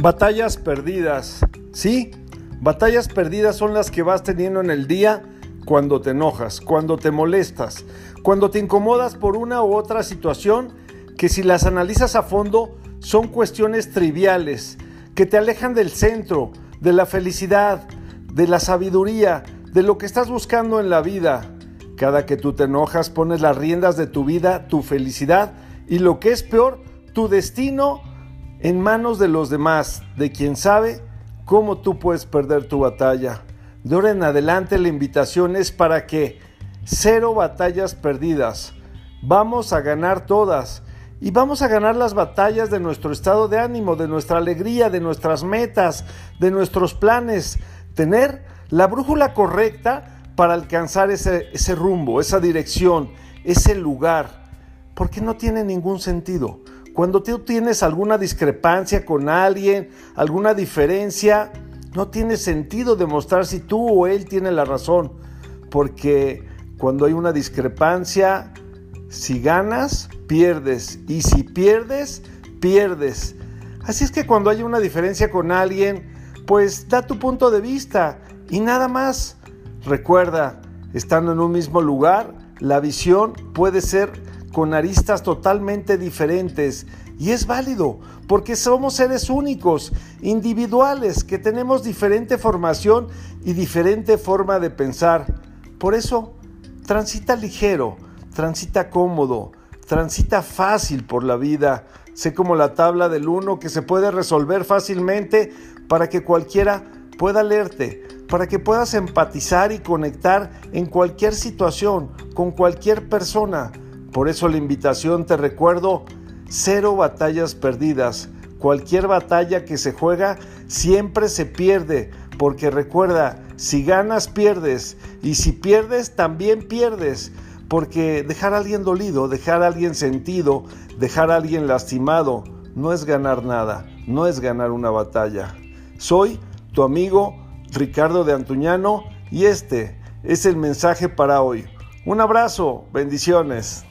Batallas perdidas. Sí, batallas perdidas son las que vas teniendo en el día cuando te enojas, cuando te molestas, cuando te incomodas por una u otra situación que si las analizas a fondo son cuestiones triviales, que te alejan del centro, de la felicidad, de la sabiduría, de lo que estás buscando en la vida. Cada que tú te enojas pones las riendas de tu vida, tu felicidad y lo que es peor, tu destino en manos de los demás, de quien sabe cómo tú puedes perder tu batalla. De ahora en adelante la invitación es para que cero batallas perdidas. Vamos a ganar todas y vamos a ganar las batallas de nuestro estado de ánimo, de nuestra alegría, de nuestras metas, de nuestros planes. Tener la brújula correcta para alcanzar ese, ese rumbo, esa dirección, ese lugar. Porque no tiene ningún sentido. Cuando tú tienes alguna discrepancia con alguien, alguna diferencia, no tiene sentido demostrar si tú o él tiene la razón, porque cuando hay una discrepancia, si ganas, pierdes, y si pierdes, pierdes. Así es que cuando hay una diferencia con alguien, pues da tu punto de vista y nada más. Recuerda, estando en un mismo lugar, la visión puede ser con aristas totalmente diferentes. Y es válido, porque somos seres únicos, individuales, que tenemos diferente formación y diferente forma de pensar. Por eso, transita ligero, transita cómodo, transita fácil por la vida. Sé como la tabla del uno que se puede resolver fácilmente para que cualquiera pueda leerte, para que puedas empatizar y conectar en cualquier situación, con cualquier persona. Por eso la invitación, te recuerdo, cero batallas perdidas. Cualquier batalla que se juega siempre se pierde, porque recuerda, si ganas pierdes y si pierdes también pierdes, porque dejar a alguien dolido, dejar a alguien sentido, dejar a alguien lastimado, no es ganar nada, no es ganar una batalla. Soy tu amigo Ricardo de Antuñano y este es el mensaje para hoy. Un abrazo, bendiciones.